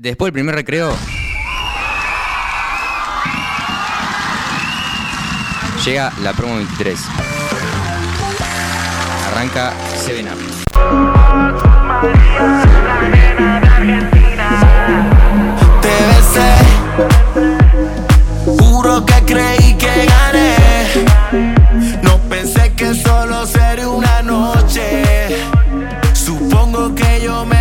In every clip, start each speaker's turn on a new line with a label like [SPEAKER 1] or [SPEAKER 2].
[SPEAKER 1] Después del primer recreo. Llega la promo 23. Arranca Seven Up.
[SPEAKER 2] Te besé, juro que creí que gané. No pensé que solo sería una noche. Supongo que yo me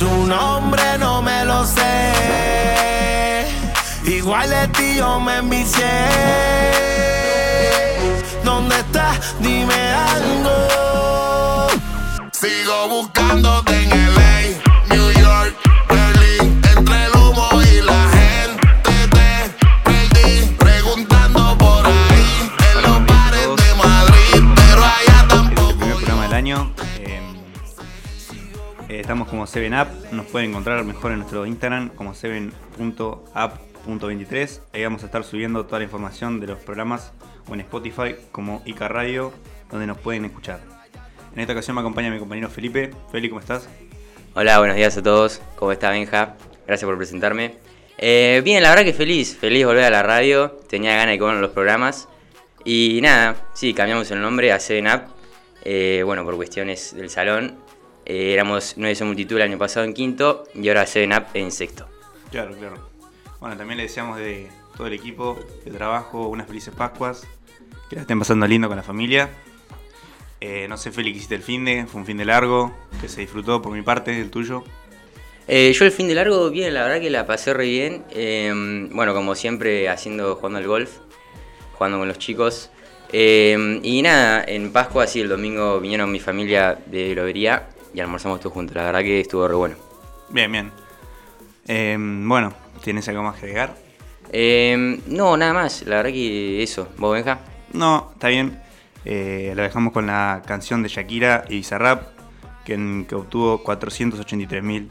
[SPEAKER 2] tu nombre no me lo sé, igual de ti yo me envicié. ¿Dónde estás? Dime algo. Sigo buscándote
[SPEAKER 3] como 7up. Nos pueden encontrar mejor en nuestro Instagram como 7up.app.23. Ahí vamos a estar subiendo toda la información de los programas o en Spotify como Ica Radio, donde nos pueden escuchar. En esta ocasión me acompaña mi compañero Felipe. Feli, ¿cómo estás?
[SPEAKER 1] Hola, buenos días a todos. ¿Cómo está Benja? Gracias por presentarme. Eh, bien, la verdad que feliz. Feliz volver a la radio. Tenía ganas de comer los programas. Y nada, sí, cambiamos el nombre a Seven Up. Eh, bueno, por cuestiones del salón. Eh, éramos 9 multitud el año pasado en quinto y ahora Seven Up en sexto.
[SPEAKER 3] Claro, claro. Bueno, también le deseamos de todo el equipo de trabajo unas felices Pascuas. Que la estén pasando lindo con la familia. Eh, no sé, ¿qué hiciste el fin de? Fue un fin de largo, que se disfrutó por mi parte, el tuyo.
[SPEAKER 1] Eh, yo el fin de largo, bien, la verdad que la pasé re bien. Eh, bueno, como siempre, haciendo, jugando al golf, jugando con los chicos. Eh, y nada, en Pascua, sí, el domingo vinieron mi familia de Lobería y almorzamos todos juntos. La verdad que estuvo re bueno.
[SPEAKER 3] Bien, bien. Eh, bueno, ¿tienes algo más que agregar?
[SPEAKER 1] Eh, no, nada más, la verdad que eso. ¿Vos, Benja?
[SPEAKER 3] No, está bien. Eh, lo dejamos con la canción de Shakira y Bizarrap, que, en- que obtuvo 483 mil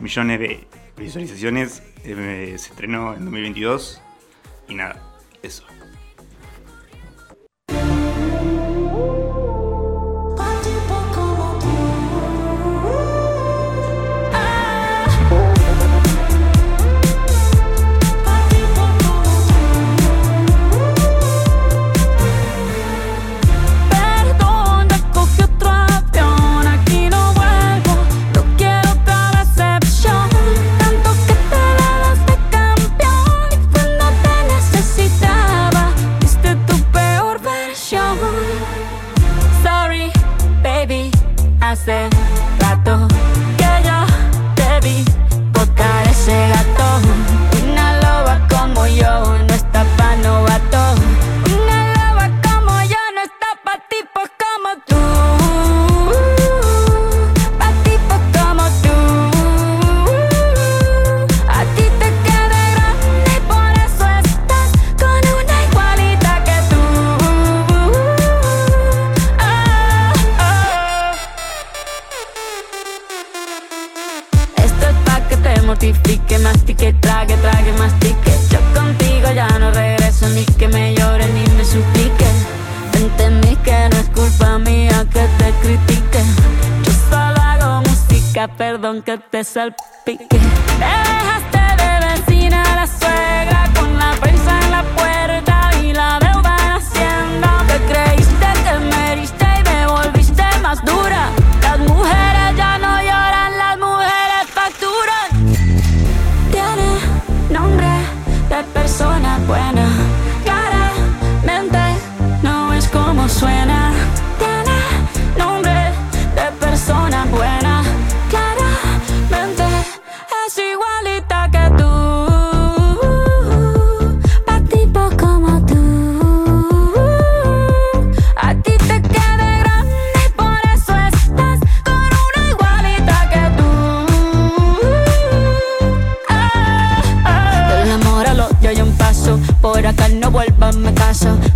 [SPEAKER 3] millones de visualizaciones. Eh, se estrenó en 2022. Y nada, eso.
[SPEAKER 4] Mortifique, mastique, trague, trague, mastique. Yo contigo ya no regreso, ni que me llore ni me suplique. Entendí que no es culpa mía que te critique. Yo solo hago música, perdón que te salpique. Te dejaste de vecina la suegra con la prensa en la puerta y la deuda en Hacienda. Te creíste que me heriste y me volviste más dura. Las mujeres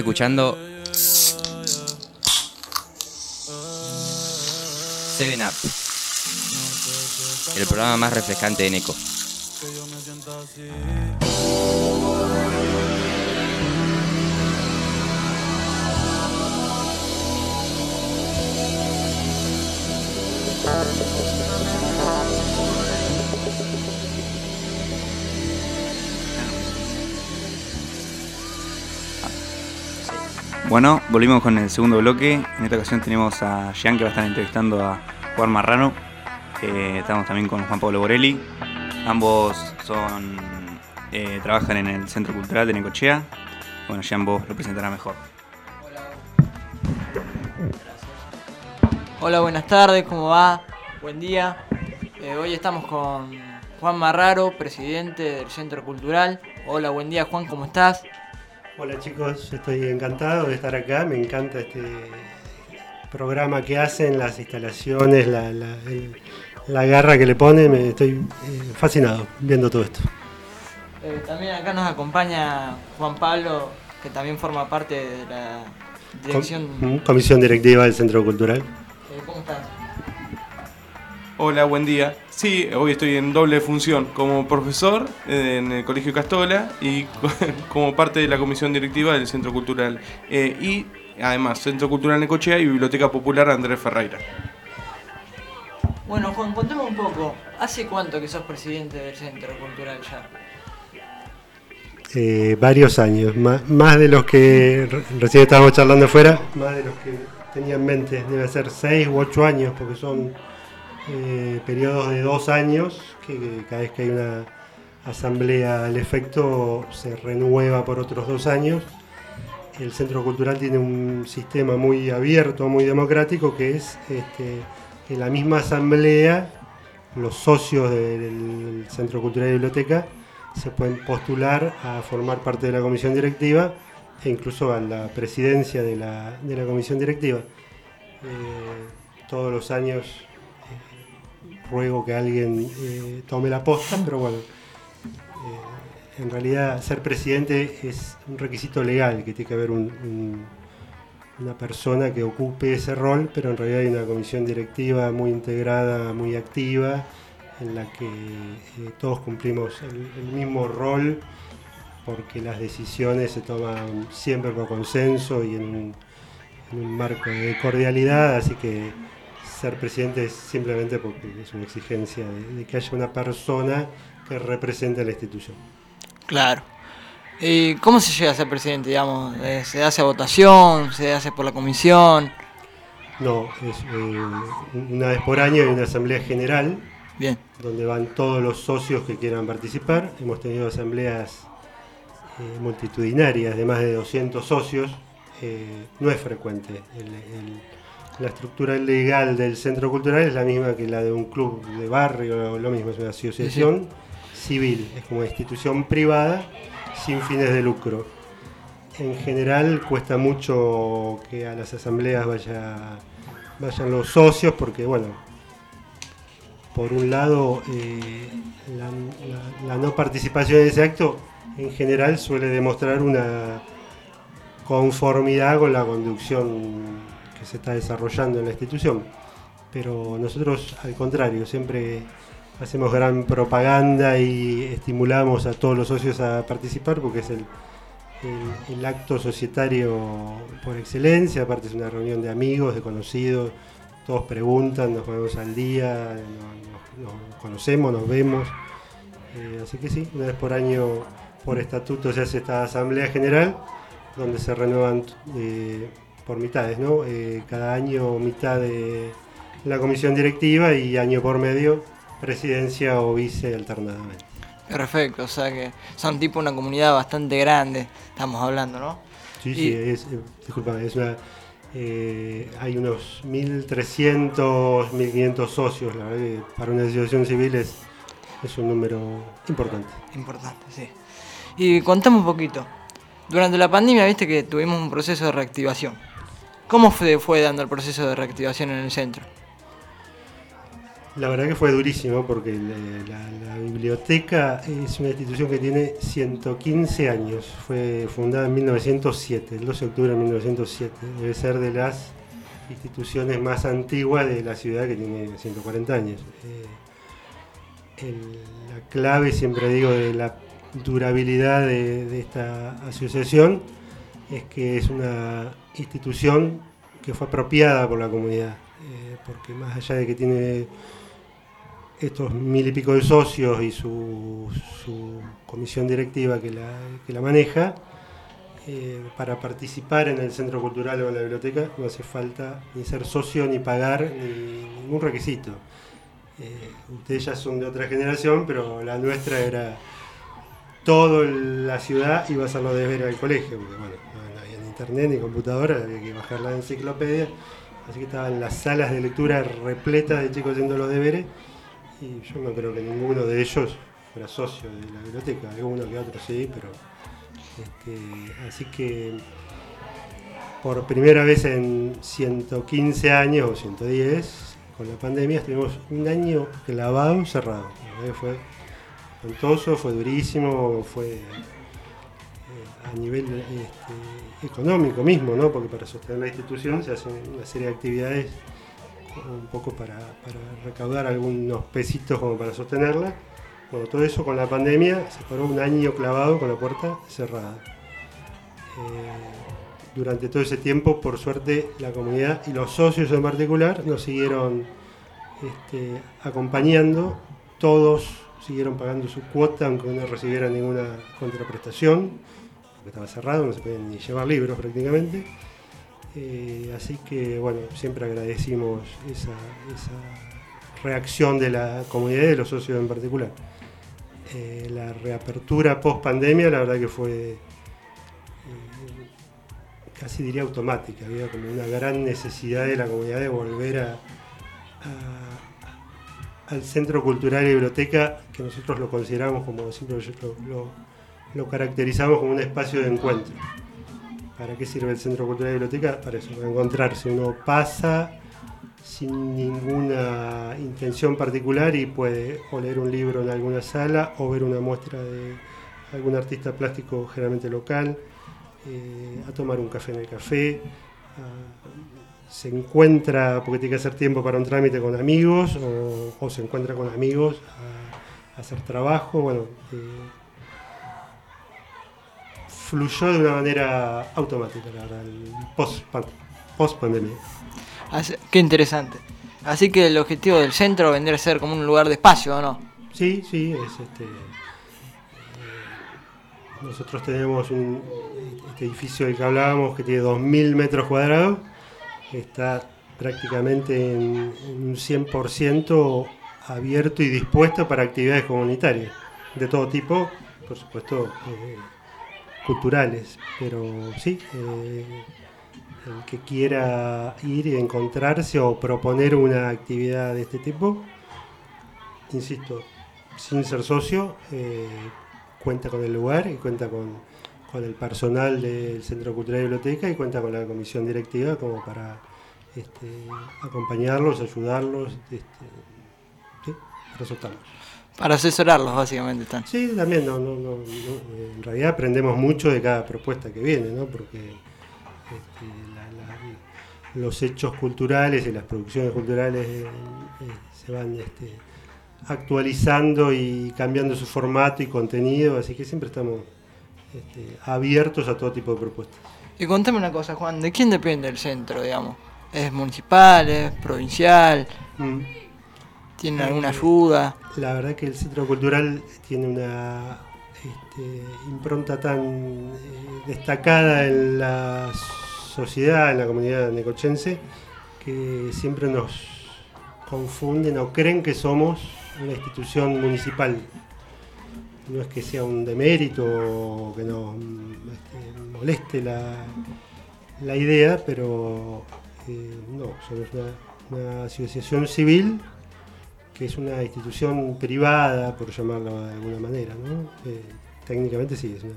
[SPEAKER 5] escuchando Seven Up, el programa más refrescante de Neko.
[SPEAKER 3] Bueno, volvimos con el segundo bloque. En esta ocasión tenemos a Jean que va a estar entrevistando a Juan Marrano. Eh, estamos también con Juan Pablo Borelli. Ambos son eh, trabajan en el Centro Cultural de Necochea. Bueno, Jean vos lo presentará mejor.
[SPEAKER 6] Hola, buenas tardes, ¿cómo va? Buen día. Eh, hoy estamos con Juan Marraro, presidente del Centro Cultural. Hola, buen día Juan, ¿cómo estás?
[SPEAKER 7] Hola chicos, estoy encantado de estar acá, me encanta este programa que hacen, las instalaciones, la, la- el- la garra que le ponen, me estoy eh, fascinado viendo todo esto.
[SPEAKER 6] Eh, también acá nos acompaña Juan Pablo, que también forma parte de la dirección.
[SPEAKER 7] Com- Comisión Directiva del Centro Cultural.
[SPEAKER 6] Eh, ¿Cómo estás?
[SPEAKER 8] Hola, buen día. Sí, hoy estoy en doble función, como profesor en el Colegio Castola y como parte de la comisión directiva del Centro Cultural. Eh, y además, Centro Cultural Necochea y Biblioteca Popular Andrés Ferreira.
[SPEAKER 6] Bueno, Juan, contame un poco. ¿Hace cuánto que sos presidente del Centro Cultural ya?
[SPEAKER 7] Eh, varios años, más, más de los que re- recién estábamos charlando afuera, más de los que tenía en mente, debe ser seis u ocho años, porque son eh, periodos de dos años, que, cada vez que hay una asamblea al efecto se renueva por otros dos años. El Centro Cultural tiene un sistema muy abierto, muy democrático, que es este, que la misma asamblea, los socios del Centro Cultural y Biblioteca, se pueden postular a formar parte de la comisión directiva e incluso a la presidencia de la, de la comisión directiva. Eh, todos los años ruego que alguien eh, tome la posta, pero bueno, eh, en realidad ser presidente es un requisito legal, que tiene que haber un- un- una persona que ocupe ese rol, pero en realidad hay una comisión directiva muy integrada, muy activa, en la que eh, todos cumplimos el, mismo rol, porque las decisiones se toman siempre por consenso y en un marco de cordialidad, así que ser presidente es simplemente porque es una exigencia de, de que haya una persona que represente a la institución.
[SPEAKER 6] Claro. ¿Y cómo se llega a ser presidente, digamos? ¿Se hace a votación? ¿Se hace por la comisión?
[SPEAKER 7] No, es eh, una vez por año hay una asamblea general
[SPEAKER 6] Bien.
[SPEAKER 7] donde van todos los socios que quieran participar. Hemos tenido asambleas eh, multitudinarias de más de 200 socios. Eh, no es frecuente. El- el- la estructura legal del centro cultural es la misma que la de un club de barrio, lo mismo, es una asociación civil, es como una institución privada sin fines de lucro. En general cuesta mucho que a las asambleas vaya, vayan los socios porque, bueno, por un lado, eh, la, la- la no participación en ese acto en general suele demostrar una conformidad con la conducción que se está desarrollando en la institución. Pero nosotros, al contrario, siempre hacemos gran propaganda y estimulamos a todos los socios a participar porque es el, acto societario por excelencia, aparte es una reunión de amigos, de conocidos, todos preguntan, nos ponemos al día, nos conocemos, nos vemos. Eh, así que sí, una vez por año por estatuto se hace esta asamblea general donde se renuevan eh, por mitades, ¿no? Eh, cada año mitad de la comisión directiva y año por medio presidencia o vice alternadamente.
[SPEAKER 6] Perfecto, o sea que son tipo una comunidad bastante grande, estamos hablando, ¿no?
[SPEAKER 7] Sí,
[SPEAKER 6] Y-
[SPEAKER 7] sí, es, eh, discúlpame, es una, eh, hay unos 1.300, 1.500 socios, la verdad que para una asociación civil es, es un número importante.
[SPEAKER 6] Importante, sí. Y contame un poquito. Durante la pandemia, viste que tuvimos un proceso de reactivación. ¿Cómo fue, fue dando el proceso de reactivación en el centro?
[SPEAKER 7] La verdad que fue durísimo porque la, biblioteca es una institución que tiene 115 años. Fue fundada en 1907, el 12 de octubre de 1907. Debe ser de las instituciones más antiguas de la ciudad que tiene 140 años. Eh, la clave, siempre digo, de la durabilidad de esta asociación es que es una institución que fue apropiada por la comunidad. Eh, porque más allá de que tiene estos mil y pico de socios y su, su comisión directiva que la, que la maneja, eh, para participar en el centro cultural o en la biblioteca no hace falta ni ser socio ni pagar ni ningún requisito. Eh, ustedes ya son de otra generación, pero la nuestra era toda la ciudad iba a hacer los deberes al colegio, porque bueno, no, no había ni internet ni computadora, había que bajar la enciclopedia, así que estaban las salas de lectura repletas de chicos haciendo los deberes, y yo no creo que ninguno de ellos fuera socio de la biblioteca, alguno que otro sí, pero este, así que por primera vez en 115 años o 110, con la pandemia, estuvimos un año clavado, cerrado. Fue espantoso, fue durísimo, fue eh, a nivel este, económico mismo, ¿no? porque para sostener la institución se hacen una serie de actividades un poco para, para recaudar algunos pesitos como para sostenerla. Bueno, todo eso con la pandemia se paró un año clavado con la puerta cerrada. Eh, durante todo ese tiempo, por suerte, la comunidad y los socios en particular nos siguieron este, acompañando. Todos siguieron pagando su cuota, aunque no recibieran ninguna contraprestación, porque estaba cerrado, no se podían ni llevar libros prácticamente. Eh, así que, bueno, siempre agradecimos esa, reacción de la comunidad y de los socios en particular. Eh, la reapertura post pandemia, la verdad que fue eh, casi diría automática, había como una gran necesidad de la comunidad de volver a- al centro cultural y biblioteca, que nosotros lo consideramos como siempre lo, lo- lo caracterizamos como un espacio de encuentro. ¿Para qué sirve el centro cultural y biblioteca? Para eso, para encontrarse. Uno pasa sin ninguna intención particular y puede o leer un libro en alguna sala o ver una muestra de algún artista plástico generalmente local, eh, a tomar un café en el café, se encuentra, porque tiene que hacer tiempo para un trámite con amigos o, se encuentra con amigos a, a hacer trabajo, bueno, eh, fluyó de una manera automática, la verdad, el post, post pandemia.
[SPEAKER 6] Así- qué interesante. Así que el objetivo del centro vendría a ser como un lugar de espacio, ¿o no?
[SPEAKER 7] Sí, sí, es este. eh, nosotros tenemos un este edificio del que hablábamos que tiene 2.000 metros cuadrados, está prácticamente en, en un 100% abierto y dispuesto para actividades comunitarias de todo tipo, por supuesto eh, culturales, pero sí, eh, el que quiera ir y encontrarse o proponer una actividad de este tipo, insisto, sin ser socio, eh, cuenta con el lugar y cuenta con, con el personal del Centro Cultural y Biblioteca y cuenta con la comisión directiva como para este, acompañarlos, ayudarlos. este. Para
[SPEAKER 6] asesorarlos, básicamente están.
[SPEAKER 7] Sí, también, no, no, no, no, en realidad aprendemos mucho de cada propuesta que viene, ¿no? porque este, la- la- los hechos culturales y las producciones culturales eh, eh, se van este, actualizando y cambiando su formato y contenido, así que siempre estamos este, abiertos a todo tipo de propuestas.
[SPEAKER 6] Y contame una cosa, Juan, ¿de quién depende el centro, digamos? ¿Es municipal, es provincial?
[SPEAKER 7] Mm.
[SPEAKER 6] ¿Tiene alguna ayuda?
[SPEAKER 7] La verdad que el Centro Cultural tiene una este, impronta tan eh, destacada en la sociedad, en la comunidad necochense, que siempre nos confunden o creen que somos una institución municipal. No es que sea un demérito o que nos este, moleste la, la idea, pero eh, no, somos una, una asociación civil que es una institución privada, por llamarlo de alguna manera, ¿no? Eh, técnicamente sí, es una,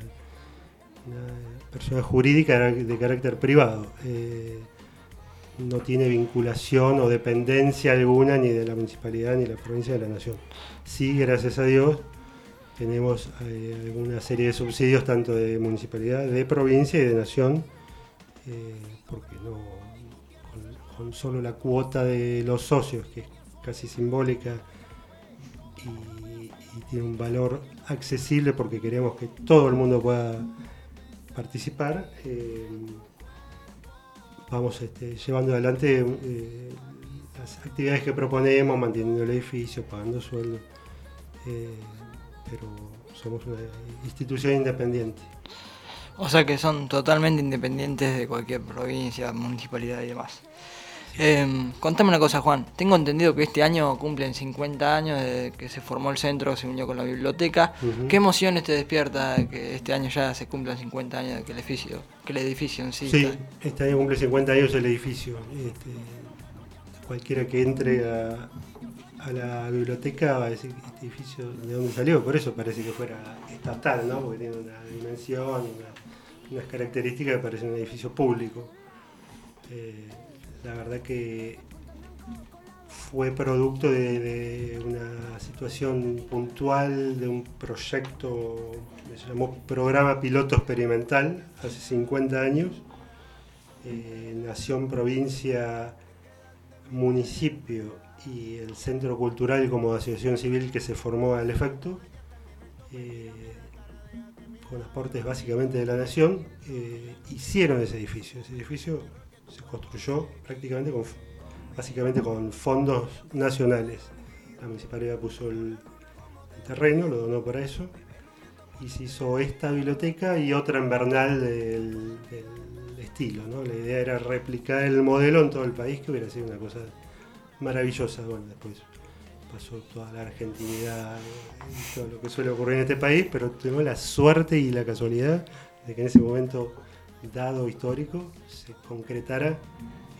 [SPEAKER 7] persona jurídica de carácter privado. Eh, no tiene vinculación o dependencia alguna ni de la municipalidad ni de la provincia de la nación. Sí, gracias a Dios, tenemos eh, alguna serie de subsidios tanto de municipalidad, de provincia y de nación, eh, porque no con, solo la cuota de los socios, que casi simbólica y, tiene un valor accesible porque queremos que todo el mundo pueda participar. eh, vamos este, llevando adelante eh, las actividades que proponemos, manteniendo el edificio, pagando sueldo, eh, pero somos una institución independiente.
[SPEAKER 6] O sea que son totalmente independientes de cualquier provincia, municipalidad y demás. Eh, contame una cosa, Juan. Tengo entendido que este año cumplen 50 años desde que se formó el centro, se unió con la biblioteca. ¿Qué emociones te despierta que este año ya se cumplan 50 años de que el edificio, que el edificio en sí?
[SPEAKER 7] Sí,
[SPEAKER 6] está-
[SPEAKER 7] este año cumple 50 años el edificio. Este, cualquiera que entre a, a la biblioteca va a decir este edificio de dónde salió, por eso parece que fuera estatal, ¿no? Porque tiene una dimensión, una- unas características que parece un edificio público. Eh, la verdad que fue producto de, una situación puntual de un proyecto que se llamó Programa Piloto Experimental hace 50 años. Eh, nación, provincia, municipio y el Centro Cultural como asociación civil que se formó al efecto, eh, con aportes básicamente de la nación, eh, hicieron ese edificio. Ese edificio se construyó prácticamente con, básicamente con fondos nacionales. La municipalidad puso el, terreno, lo donó para eso, y se hizo esta biblioteca y otra en Bernal del, del estilo. ¿no? La idea era replicar el modelo en todo el país, que hubiera sido una cosa maravillosa. Bueno, después pasó toda la argentinidad y todo lo que suele ocurrir en este país, pero tuvimos la suerte y la casualidad de que en ese momento dado histórico se concretara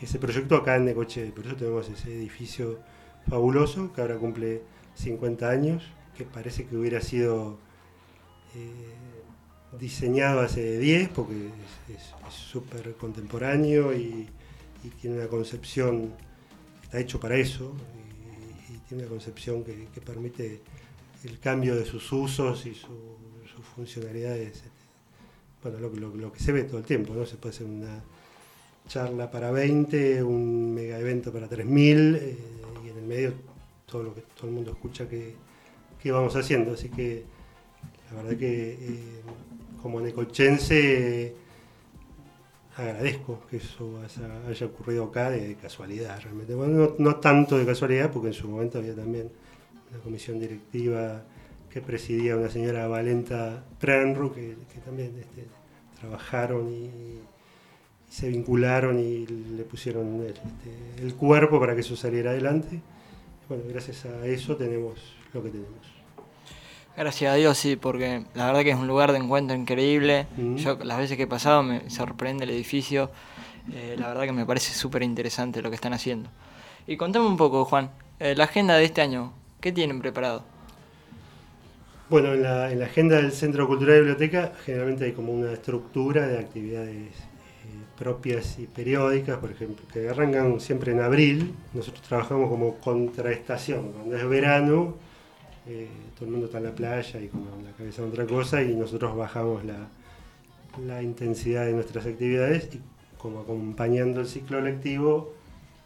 [SPEAKER 7] ese proyecto acá en Necochea. Por eso tenemos ese edificio fabuloso que ahora cumple 50 años, que parece que hubiera sido eh, diseñado hace 10, porque es- súper contemporáneo y, tiene una concepción, está hecho para eso, y, tiene una concepción que, permite el cambio de sus usos y su- sus funcionalidades. Bueno, lo, que- se ve todo el tiempo, ¿no? Se puede hacer una charla para 20, un mega evento para 3000, eh, y en el medio todo lo que todo el mundo escucha que, que vamos haciendo. Así que la verdad que eh, como necochense agradezco que eso haya, haya ocurrido acá de casualidad realmente. Bueno, no, no tanto de casualidad, porque en su momento había también una comisión directiva que presidía una señora Valenta Tranru, que, que también este, trabajaron y, y se vincularon y le pusieron el, este, el cuerpo para que eso saliera adelante. Bueno, gracias a eso tenemos lo que tenemos.
[SPEAKER 6] Gracias a Dios, sí, porque la verdad que es un lugar de encuentro increíble.
[SPEAKER 7] Mm.
[SPEAKER 6] Yo las veces que he pasado me sorprende el edificio. Eh, la verdad que me parece súper interesante lo que están haciendo. Y contame un poco, Juan, eh, la agenda de este año, ¿qué tienen preparado?
[SPEAKER 7] Bueno, en la, en la agenda del Centro Cultural y Biblioteca generalmente hay como una estructura de actividades propias y periódicas, por ejemplo, que arrancan siempre en abril. Nosotros trabajamos como contraestación. Cuando es verano, eh, todo el mundo está en la playa y con la cabeza en otra cosa y nosotros bajamos la, la intensidad de nuestras actividades y como acompañando el ciclo lectivo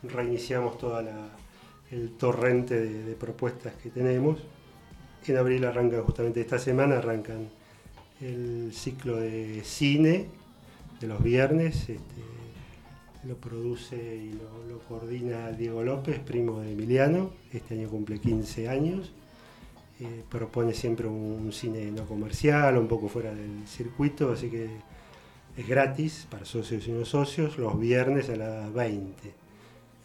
[SPEAKER 7] reiniciamos todo el torrente de, propuestas que tenemos. En abril arrancan justamente esta semana, arrancan el ciclo de cine de los viernes. Este, lo produce y lo, coordina Diego López, primo de Emiliano. Este año cumple 15 años. Eh, propone siempre un, un, cine no comercial, un poco fuera del circuito, así que es gratis para socios y no socios los viernes a las 20.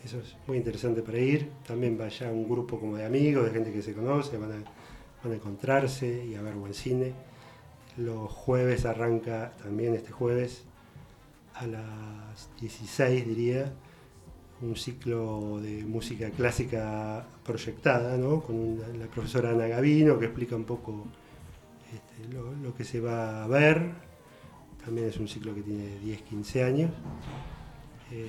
[SPEAKER 7] Eso es muy interesante para ir. También vaya un grupo como de amigos, de gente que se conoce, van a, van a encontrarse y a ver buen cine. Los jueves arranca también este jueves a las 16, diría, un ciclo de música clásica proyectada, ¿no? con la profesora Ana Gavino, que explica un poco este, lo, lo, que se va a ver. También es un ciclo que tiene 10-15 años. Eh,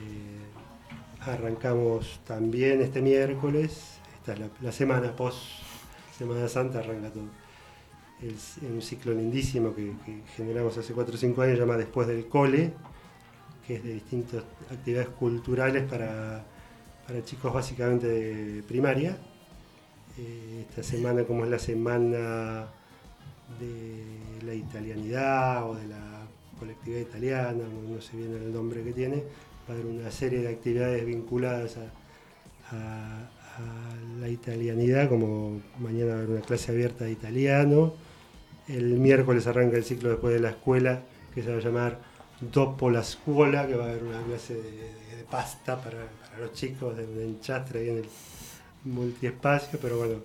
[SPEAKER 7] arrancamos también este miércoles, esta es la, la, semana post Semana Santa, arranca todo. Es un ciclo lindísimo que, generamos hace 4 o 5 años, llama Después del Cole, que es de distintas actividades culturales para, para chicos básicamente de primaria. Eh, esta semana, como es la semana de la italianidad o de la colectividad italiana, no, sé bien el nombre que tiene, va a haber una serie de actividades vinculadas a, a la italianidad, como mañana va a haber una clase abierta de italiano, el miércoles arranca el ciclo después de la escuela, que se va a llamar Dopo la Scuola, que va a haber una clase de, pasta para, los chicos de, de enchastre ahí en el multiespacio, pero bueno,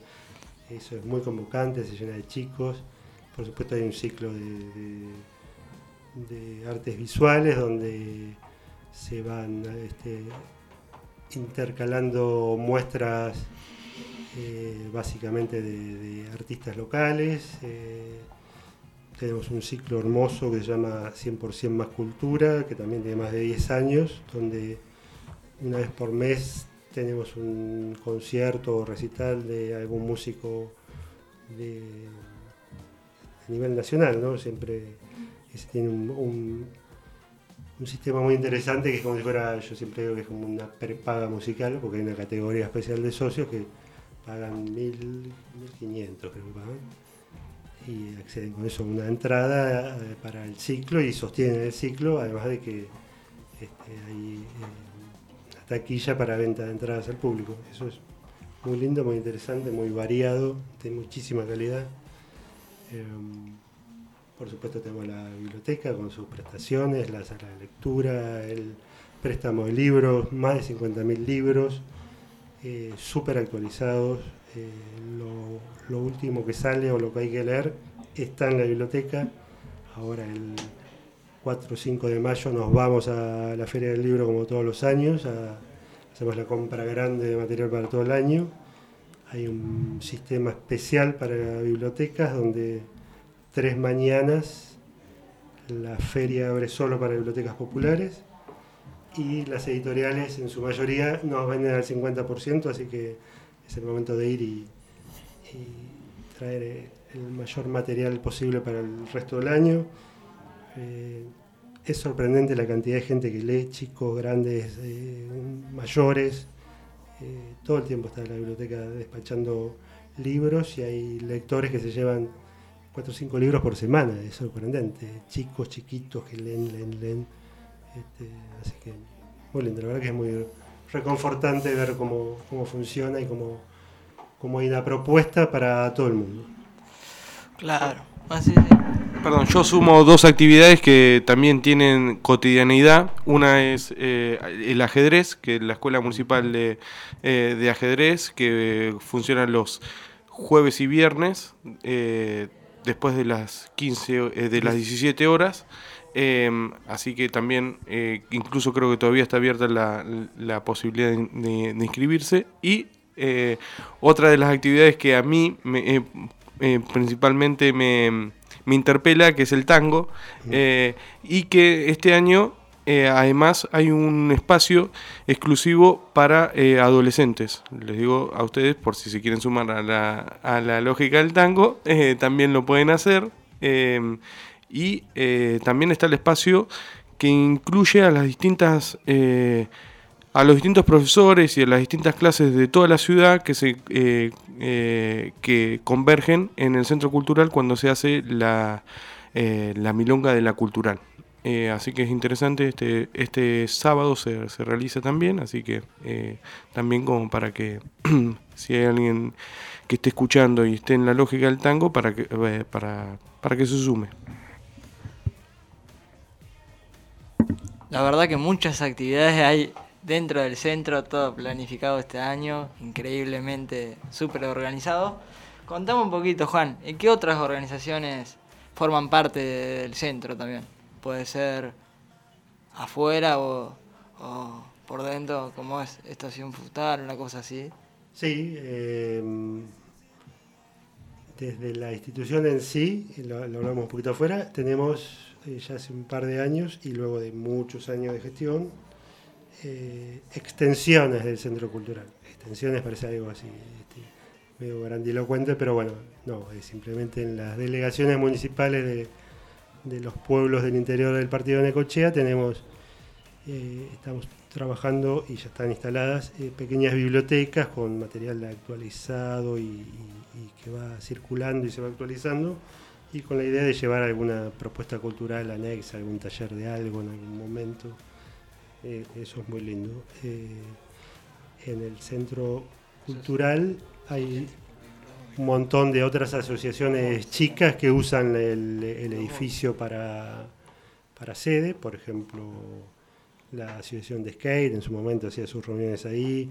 [SPEAKER 7] eso es muy convocante, se llena de chicos. Por supuesto hay un ciclo de, de artes visuales donde se van este, intercalando muestras eh, básicamente de, artistas locales. Eh, tenemos un ciclo hermoso que se llama 100% más cultura, que también tiene más de 10 años, donde una vez por mes tenemos un concierto o recital de algún músico de, a nivel nacional, ¿no? Siempre tiene un, un, un, sistema muy interesante que es como si fuera, yo siempre digo que es como una prepaga musical, porque hay una categoría especial de socios que pagan 1.500 creo que pagan y acceden con eso a una entrada eh, para el ciclo y sostienen el ciclo, además de que este, hay eh, taquilla para venta de entradas al público. Eso es muy lindo, muy interesante, muy variado, de muchísima calidad. Eh, por supuesto tenemos la biblioteca con sus prestaciones, la sala de lectura, el préstamo de libros, más de 50.000 libros, eh, súper actualizados, eh, lo, último que sale o lo que hay que leer está en la biblioteca. Ahora el 4 o 5 de mayo nos vamos a la Feria del Libro como todos los años, hacemos la compra grande de material para todo el año. Hay un sistema especial para bibliotecas donde tres mañanas la feria abre solo para bibliotecas populares y las editoriales en su mayoría nos venden al 50%, así que es el momento de ir y, traer el mayor material posible para el resto del año. Eh, es sorprendente la cantidad de gente que lee, chicos, grandes, eh, mayores. Eh, todo el tiempo está en la biblioteca despachando libros y hay lectores que se llevan 4 o 5 libros por semana, es sorprendente. Chicos, chiquitos que leen, leen, leen. Este, así que muy lindo, la verdad que es muy reconfortante ver cómo, cómo funciona y cómo, cómo hay una propuesta para todo el mundo.
[SPEAKER 6] Claro, así sí.
[SPEAKER 8] Perdón, yo sumo dos actividades que también tienen cotidianidad. Una es eh, el ajedrez, que es la Escuela Municipal de, eh, de Ajedrez, que funciona los jueves y viernes, eh, después de las 15, de las 17 horas. Eh, así que también, eh, incluso creo que todavía está abierta la, la posibilidad de, de, de, inscribirse. Y eh, otra de las actividades que a mí me, principalmente me, me, interpela, que es el tango, y que este año eh, además hay un espacio exclusivo para eh, adolescentes. Les digo a ustedes, por si se quieren sumar a la, a la lógica del tango, eh, también lo pueden hacer. Eh, y también está el espacio que incluye a las distintas... a los distintos profesores y a las distintas clases de toda la ciudad que se que convergen en el centro cultural cuando se hace la, la milonga de la cultural. Eh, así que es interesante, este, este sábado se, se realiza también, así que eh, también como para que si hay alguien que esté escuchando y esté en la lógica del tango, para que, eh, para, para que se sume.
[SPEAKER 6] La verdad que muchas actividades hay dentro del centro, todo planificado este año, increíblemente súper organizado. Contame un poquito, Juan, ¿en qué otras organizaciones forman parte del centro también? Puede ser afuera o, o por dentro, como es Estación Futal, una cosa así.
[SPEAKER 7] Sí, eh, desde la institución en sí, lo, lo hablamos un poquito afuera, tenemos eh, ya hace un par de años y luego de muchos años de gestión, eh, extensiones del centro cultural. Extensiones parece algo así, este, medio grandilocuente, pero bueno, no, es simplemente en las delegaciones municipales de, de los pueblos del interior del partido de Necochea tenemos, eh, estamos trabajando y ya están instaladas eh, pequeñas bibliotecas con material actualizado y, que va circulando y se va actualizando y con la idea de llevar alguna propuesta cultural anexa, algún taller de algo en algún momento. Eh, eso es muy lindo. En el centro cultural hay un montón de otras asociaciones chicas que usan el, el edificio para, para sede, por ejemplo, la asociación de skate en su momento hacía sus reuniones ahí,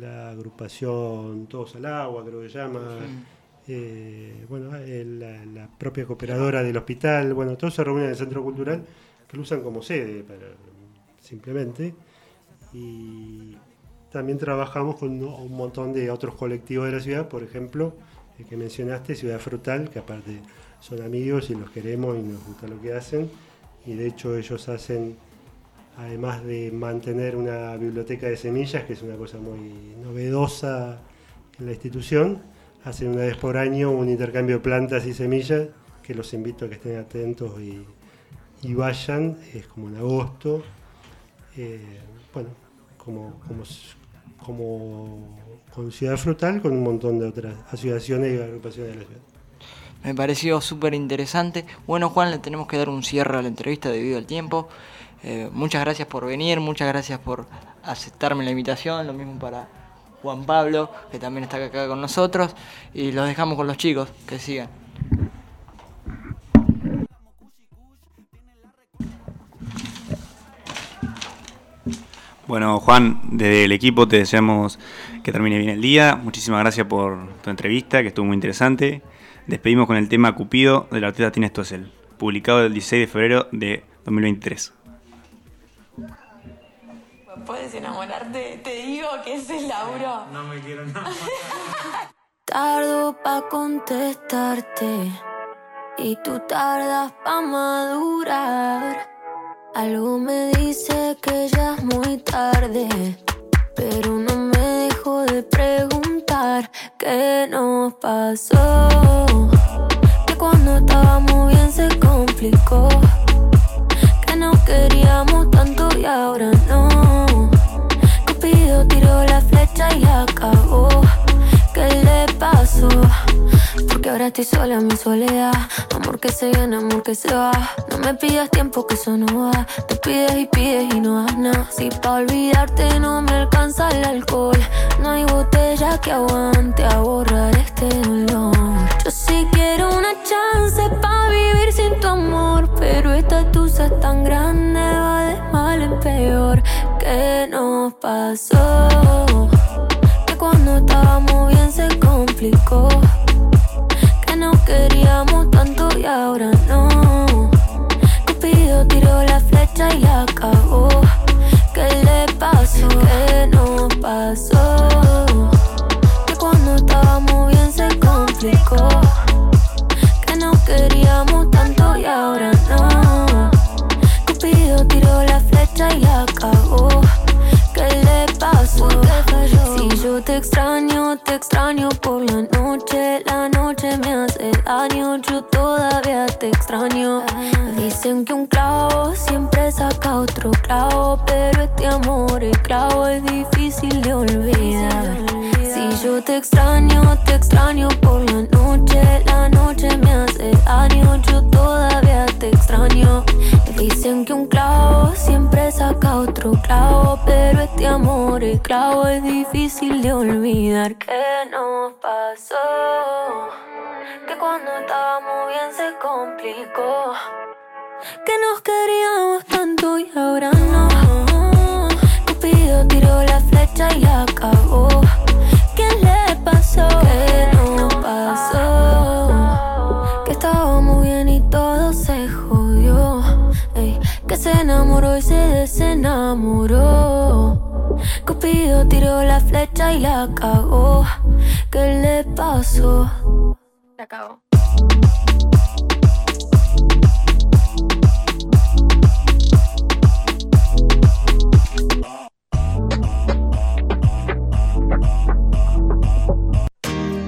[SPEAKER 7] la agrupación Todos al Agua, creo que se llama, eh, bueno, el- la, la propia cooperadora del hospital, bueno, todos se reúnen en el centro cultural que lo usan como sede, para, simplemente, y también trabajamos con un montón de otros colectivos de la ciudad, por ejemplo, el que mencionaste, Ciudad Frutal, que aparte son amigos y los queremos y nos gusta lo que hacen, y de hecho ellos hacen, además de mantener una biblioteca de semillas, que es una cosa muy novedosa en la institución, hacen una vez por año un intercambio de plantas y semillas, que los invito a que estén atentos y, vayan, es como en agosto, eh, bueno, como, como con Ciudad Frutal, con un montón de otras asociaciones y agrupaciones de la ciudad.
[SPEAKER 6] Me pareció súper interesante. Bueno, Juan, le tenemos que dar un cierre a la entrevista debido al tiempo. Eh, muchas gracias por venir, muchas gracias por aceptarme la invitación. Lo mismo para Juan Pablo, que también está acá con nosotros. Y los dejamos con los chicos, que sigan.
[SPEAKER 3] Bueno, Juan, desde el equipo te deseamos que termine bien el día. Muchísimas gracias por tu entrevista, que estuvo muy interesante. Despedimos con el tema Cupido del artista Tina Stossel, publicado el 16 de febrero de 2023.
[SPEAKER 4] ¿Puedes enamorarte? Te digo que ese es Lauro.
[SPEAKER 9] No me quiero
[SPEAKER 10] Tardo pa' contestarte y tú tardas pa' madurar. Algo me dice que ya es muy tarde, pero no me dejo de preguntar qué nos pasó. Que cuando estábamos bien se complicó, que no queríamos tanto y ahora no. Cupido tiró la flecha y acabó. ¿Qué le pasó? Porque ahora estoy sola en mi soledad. Amor que se viene, amor que se va. No me pidas tiempo que eso no va. Te pides y pides y no das nada. Si pa' olvidarte no me alcanza el alcohol. No hay botella que aguante a borrar este dolor. Yo sí quiero una chance pa' vivir sin tu amor. Pero esta tusa es tan grande, va de mal en peor. ¿Qué nos pasó? Que cuando estábamos bien se complicó. Que no queríamos tanto y ahora no tiró la flecha y la acabó. ¿Qué le pasó? ¿Qué no pasó? Que cuando estábamos bien se complicó. Que no queríamos tanto y ahora no. Cupido tiró la flecha y acabó. ¿Qué le pasó? ¿Qué falló? Si yo te extraño, te extraño por la noche. La noche me hace daño. Yo todavía te extraño. Dicen que un clavo siempre saca otro clavo, pero este amor, el clavo es difícil de olvidar. Si yo te extraño, te extraño por la noche. La noche me hace daño, yo todavía te extraño. Dicen que un clavo siempre saca otro clavo, pero este amor, el clavo es difícil de olvidar. ¿Qué nos pasó? Que cuando estábamos bien se complicó. Que nos queríamos tanto y ahora no. Cupido tiró la flecha y acabó. ¿Qué le pasó? ¿Qué nos pasó? Que estábamos bien y todo se jodió. Que se enamoró y se desenamoró. Cupido tiró la flecha y la cagó. ¿Qué le pasó?
[SPEAKER 9] La cago.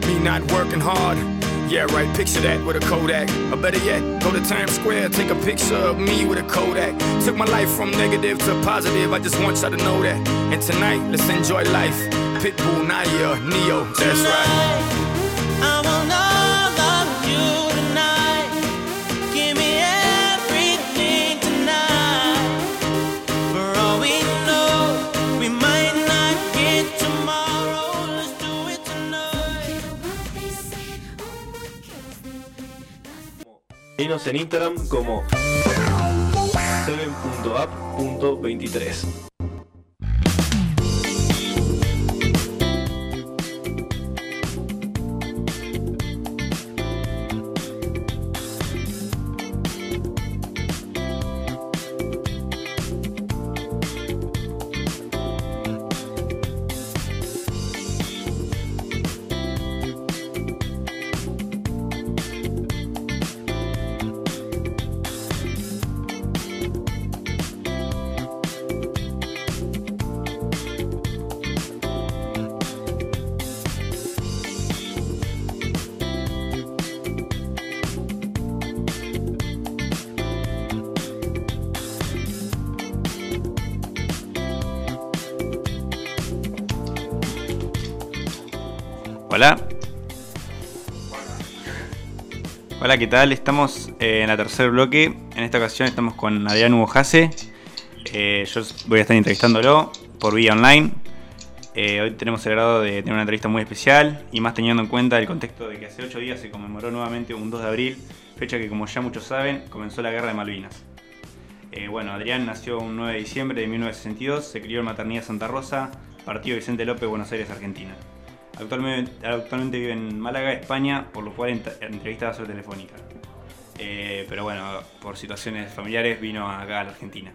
[SPEAKER 11] Me not working hard. Yeah, right, picture that with a Kodak. Or better yet, go to Times Square, take a picture of me with a Kodak. Took my life from negative to positive, I just want y'all to know that. And tonight, let's enjoy life. Pitbull, Naya, Neo, that's right.
[SPEAKER 2] I want all
[SPEAKER 12] Síguenos en Instagram como 7.app.23.
[SPEAKER 3] Hola, ¿qué tal? Estamos eh, en la tercer bloque. En esta ocasión estamos con Adrián Hugo Jase. Eh, yo voy a estar entrevistándolo por vía online. Eh, hoy tenemos el grado de tener una entrevista muy especial y más teniendo en cuenta el contexto de que hace 8 días se conmemoró nuevamente un 2 de abril, fecha que como ya muchos saben comenzó la guerra de Malvinas. Bueno, Adrián nació un 9 de diciembre de 1962, se crió en Maternidad Santa Rosa, partido Vicente López, Buenos Aires, Argentina. Actualmente, actualmente vive en Málaga, España, por lo cual ent- entrevista a telefónica. Eh, pero bueno, por situaciones familiares vino acá a la Argentina.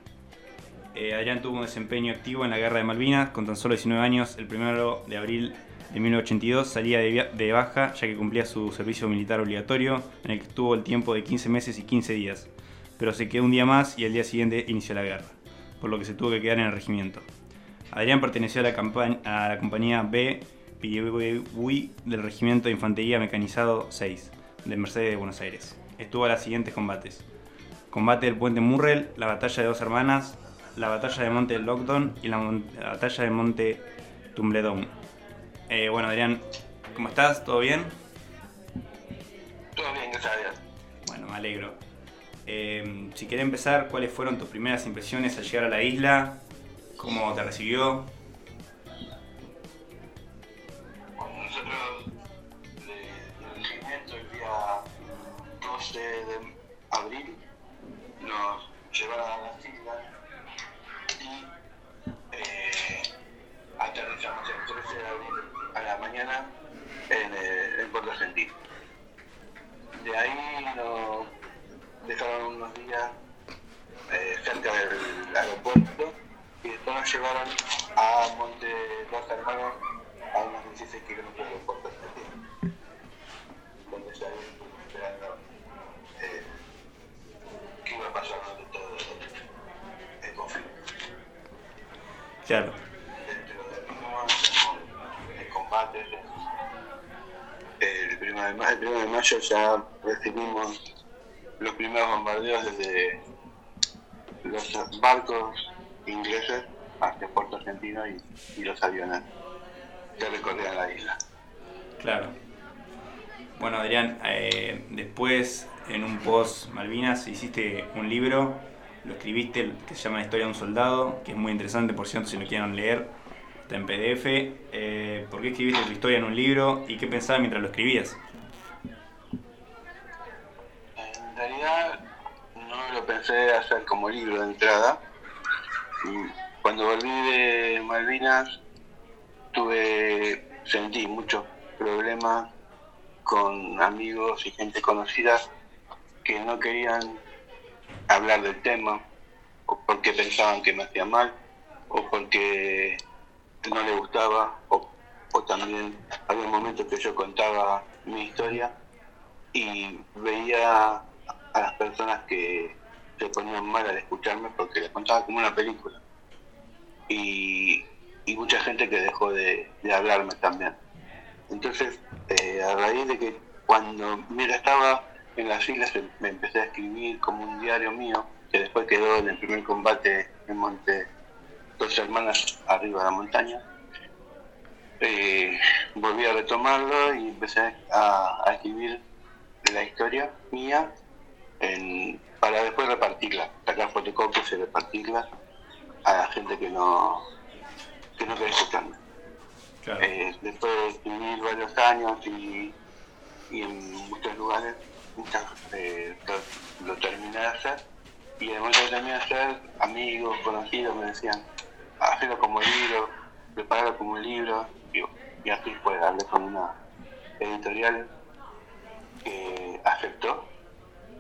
[SPEAKER 3] Eh, Adrián tuvo un desempeño activo en la Guerra de Malvinas, con tan solo 19 años, el 1 de abril de 1982 salía de, baja ya que cumplía su servicio militar obligatorio, en el que estuvo el tiempo de 15 meses y 15 días, pero se quedó un día más y al día siguiente inició la guerra, por lo que se tuvo que quedar en el regimiento. Adrián perteneció a la compañía B Piribuy del Regimiento de Infantería Mecanizado 6 de Mercedes de Buenos Aires. Estuvo a los siguientes combates. Combate del Puente Murrell, la Batalla de Dos Hermanas, la Batalla de Monte Lockdown y la, Batalla de Monte Tumbledon. Eh, bueno, Adrián, ¿cómo estás? ¿Todo bien?
[SPEAKER 13] Todo bien, gracias a Dios.
[SPEAKER 3] Bueno, me alegro. Eh, si querés empezar, ¿cuáles fueron tus primeras impresiones al llegar a la isla? ¿Cómo te recibió?
[SPEAKER 13] Nos llevaron a las islas y eh, aterrizamos el 13 de abril a la mañana en, eh, Puerto Argentino. De ahí nos dejaron unos días eh, cerca del aeropuerto y después nos llevaron a Monte Dos Hermanos a unos 16 kilómetros del puerto argentino,
[SPEAKER 3] Claro.
[SPEAKER 13] De hacemos el 1 de, ma- el 1 de mayo ya recibimos los primeros bombardeos desde los barcos ingleses hacia Puerto Argentino y, y los aviones que recorrían la isla.
[SPEAKER 3] Claro. Bueno, Adrián, eh, después en un post Malvinas hiciste un libro, lo escribiste, que se llama La historia de un soldado, que es muy interesante, por cierto, si lo quieren leer, está en PDF. Eh, ¿Por qué escribiste tu historia en un libro y qué pensabas mientras lo escribías?
[SPEAKER 13] En realidad no lo pensé hacer como libro de entrada. Cuando volví de Malvinas tuve, sentí muchos problemas con amigos y gente conocida que no querían hablar del tema o porque pensaban que me hacía mal o porque no le gustaba o, también había momentos que yo contaba mi historia y veía a las personas que se ponían mal al escucharme porque les contaba como una película. Y, mucha gente que dejó de, de hablarme también. Entonces, eh, a raíz de que cuando mira estaba en las islas em- me empecé a escribir como un diario mío, que después quedó en el primer combate en Monte Dos Hermanas arriba de la montaña. Eh, volví a retomarlo y empecé a, a escribir la historia mía en- para después repartirla, sacar fotocopias y repartirlas a la gente que no que no quería escucharme. Eh, después de escribir varios años y, y en muchos lugares, muchas, eh, lo, lo terminé de hacer y en el momento que terminé de hacer, amigos, conocidos me decían, hazlo como libro, prepáralo como un libro y, y así fue, hablé con una editorial que aceptó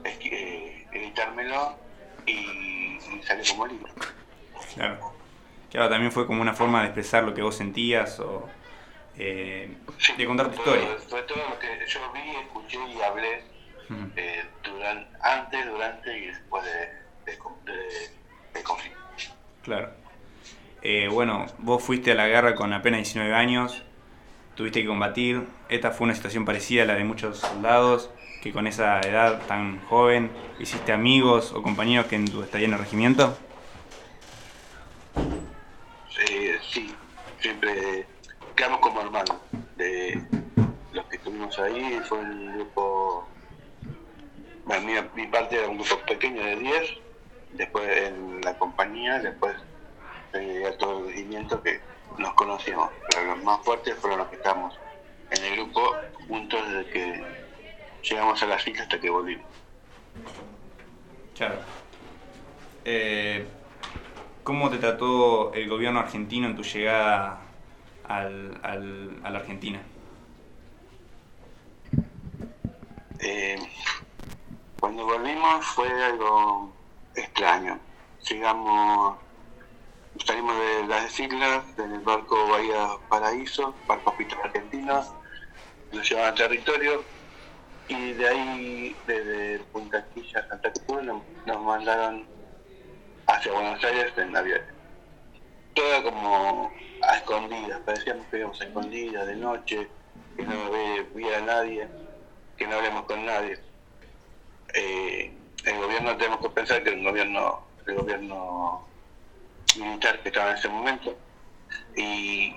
[SPEAKER 13] es que, eh, editármelo y, y salió como libro.
[SPEAKER 3] Claro. Claro, también fue como una forma de expresar lo que vos sentías o eh, de contar tu historia.
[SPEAKER 13] Fue, fue todo lo que yo vi, escuché y hablé Eh, duran- antes, durante y después de, de, conflicto.
[SPEAKER 3] Claro. Eh, bueno, vos fuiste a la guerra con apenas 19 años, tuviste que combatir. Esta fue una situación parecida a la de muchos soldados que con esa edad tan joven hiciste amigos o compañeros que en tu estadía en el regimiento.
[SPEAKER 13] Eh, sí, siempre quedamos como hermanos. De los que estuvimos ahí, fue un grupo. Bueno, mi, mi parte era un grupo pequeño de 10, después en la compañía, después llegué a todo el regimiento que nos conocíamos. Pero los más fuertes fueron los que estábamos en el grupo juntos desde que llegamos a las islas hasta que volvimos.
[SPEAKER 3] Claro. Eh, ¿Cómo te trató el gobierno argentino en tu llegada al, al- a la Argentina?
[SPEAKER 13] Eh, cuando volvimos fue algo extraño. Llegamos, salimos de las islas en el barco Bahía Paraíso, barco hospital argentino, nos llevaban al territorio y de ahí, desde Punta Quilla, Santa Cruz, nos, mandaron hacia Buenos Aires en avión. Todo como a escondidas, parecíamos que íbamos a escondidas de noche, que no ve- viera a nadie, que no hablemos con nadie. Eh, el gobierno tenemos que pensar que el gobierno, el gobierno militar que estaba en ese momento, y,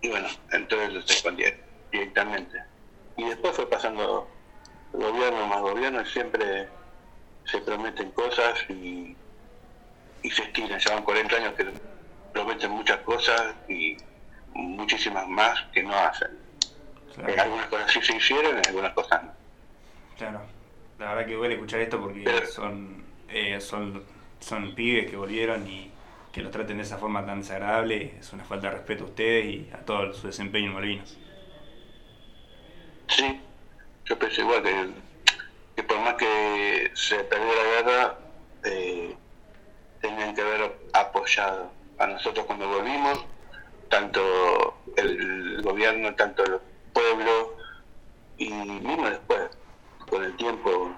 [SPEAKER 13] y bueno, entonces los escondieron directamente. Y después fue pasando gobierno más gobierno y siempre se prometen cosas y, y se estiran. Llevan 40 años que prometen muchas cosas y muchísimas más que no hacen.
[SPEAKER 3] Claro.
[SPEAKER 13] Eh, algunas cosas sí se hicieron y algunas cosas no.
[SPEAKER 3] Claro. La verdad que duele escuchar esto porque son, eh, son, son pibes que volvieron y que los traten de esa forma tan desagradable es una falta de respeto a ustedes y a todo su desempeño en Malvinas.
[SPEAKER 13] Sí, yo pienso igual que, que por más que se perdió la guerra, eh, tenían que haber apoyado a nosotros cuando volvimos, tanto el gobierno, tanto el pueblo, y mismo después, con el tiempo,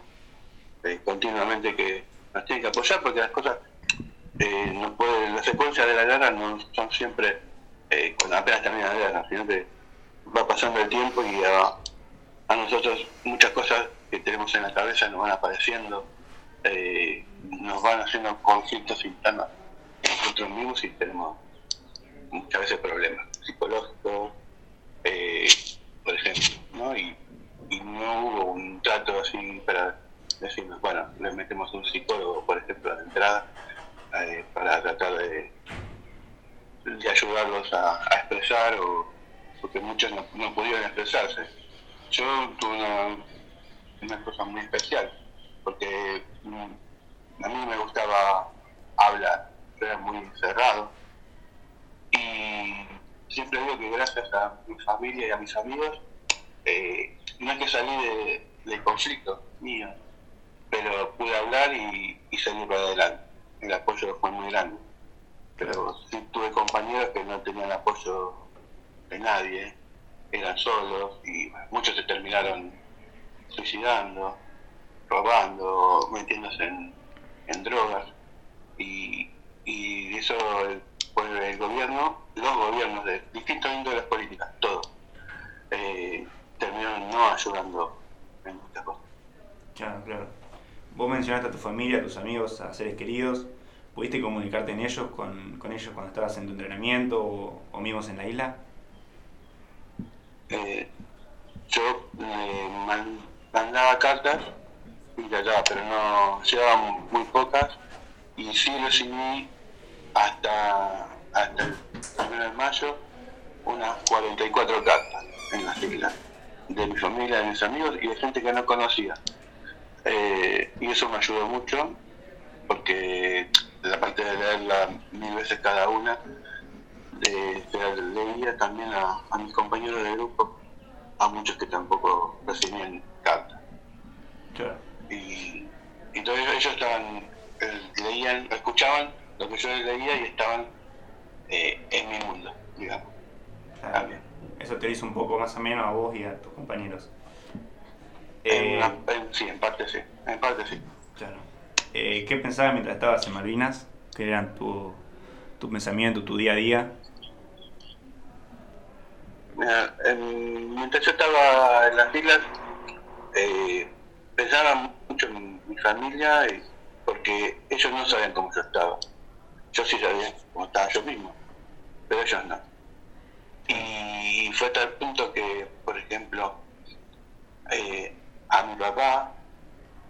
[SPEAKER 13] eh, continuamente que nos tienen que apoyar porque las cosas eh, no pueden, las secuencias de la guerra no son siempre eh, cuando apenas termina la guerra, sino va pasando el tiempo y a, nosotros muchas cosas que tenemos en la cabeza nos van apareciendo, eh, nos van haciendo conflictos internos nosotros mismos y tenemos muchas veces problemas psicológicos, eh, por ejemplo, ¿no? Y, y no hubo un trato así para decirnos, bueno, le metemos un psicólogo, por ejemplo, a la entrada, eh, para tratar de, ayudarlos a, expresar, o porque muchos no, no pudieron expresarse. Yo tuve una, una cosa muy especial, porque mm, a mí me gustaba hablar, era muy cerrado, y siempre digo que gracias a mi familia y a mis amigos, eh, no es que salí de, del conflicto mío, pero pude hablar y, y salir para adelante. El apoyo fue muy grande. Pero sí tuve compañeros que no tenían apoyo de nadie, eran solos y muchos se terminaron suicidando, robando, metiéndose en, en drogas. Y, y eso el, pues el gobierno, los gobiernos de distintos índoles políticas, todos, eh, terminaron no ayudando en muchas cosas.
[SPEAKER 3] Claro, claro. Vos mencionaste a tu familia, a tus amigos, a seres queridos. ¿Pudiste comunicarte en ellos, con, con ellos cuando estabas en tu entrenamiento o, o mismos en la isla?
[SPEAKER 13] Eh, yo eh, man- mandaba cartas y ya, ya, pero no llegaban muy pocas y sí recibí hasta, hasta el 1 de mayo unas 44 cartas en las islas de mi familia, de mis amigos y de gente que no conocía. Eh, y eso me ayudó mucho porque la parte de leerla mil veces cada una, de- leía también a, a mis compañeros de grupo, a muchos que tampoco recibían.
[SPEAKER 3] Claro.
[SPEAKER 13] Y, y entonces ellos estaban, eh, leían, escuchaban lo que yo leía y estaban eh, en mi mundo, digamos.
[SPEAKER 3] Claro. Eso te hizo un poco más ameno a vos y a tus compañeros.
[SPEAKER 13] En
[SPEAKER 3] Eh,
[SPEAKER 13] en- sí, en parte sí, en parte sí.
[SPEAKER 3] Claro. Eh, ¿Qué pensabas mientras estabas en Malvinas? ¿Qué eran tu, tu pensamiento, tu día a día?
[SPEAKER 13] Mira, en- mientras yo estaba en las islas, eh, pensaba mucho en mi familia y- porque ellos no sabían cómo yo estaba. Yo sí sabía cómo estaba yo mismo, pero ellos no. Y fue hasta el punto que, por ejemplo, eh, a mi papá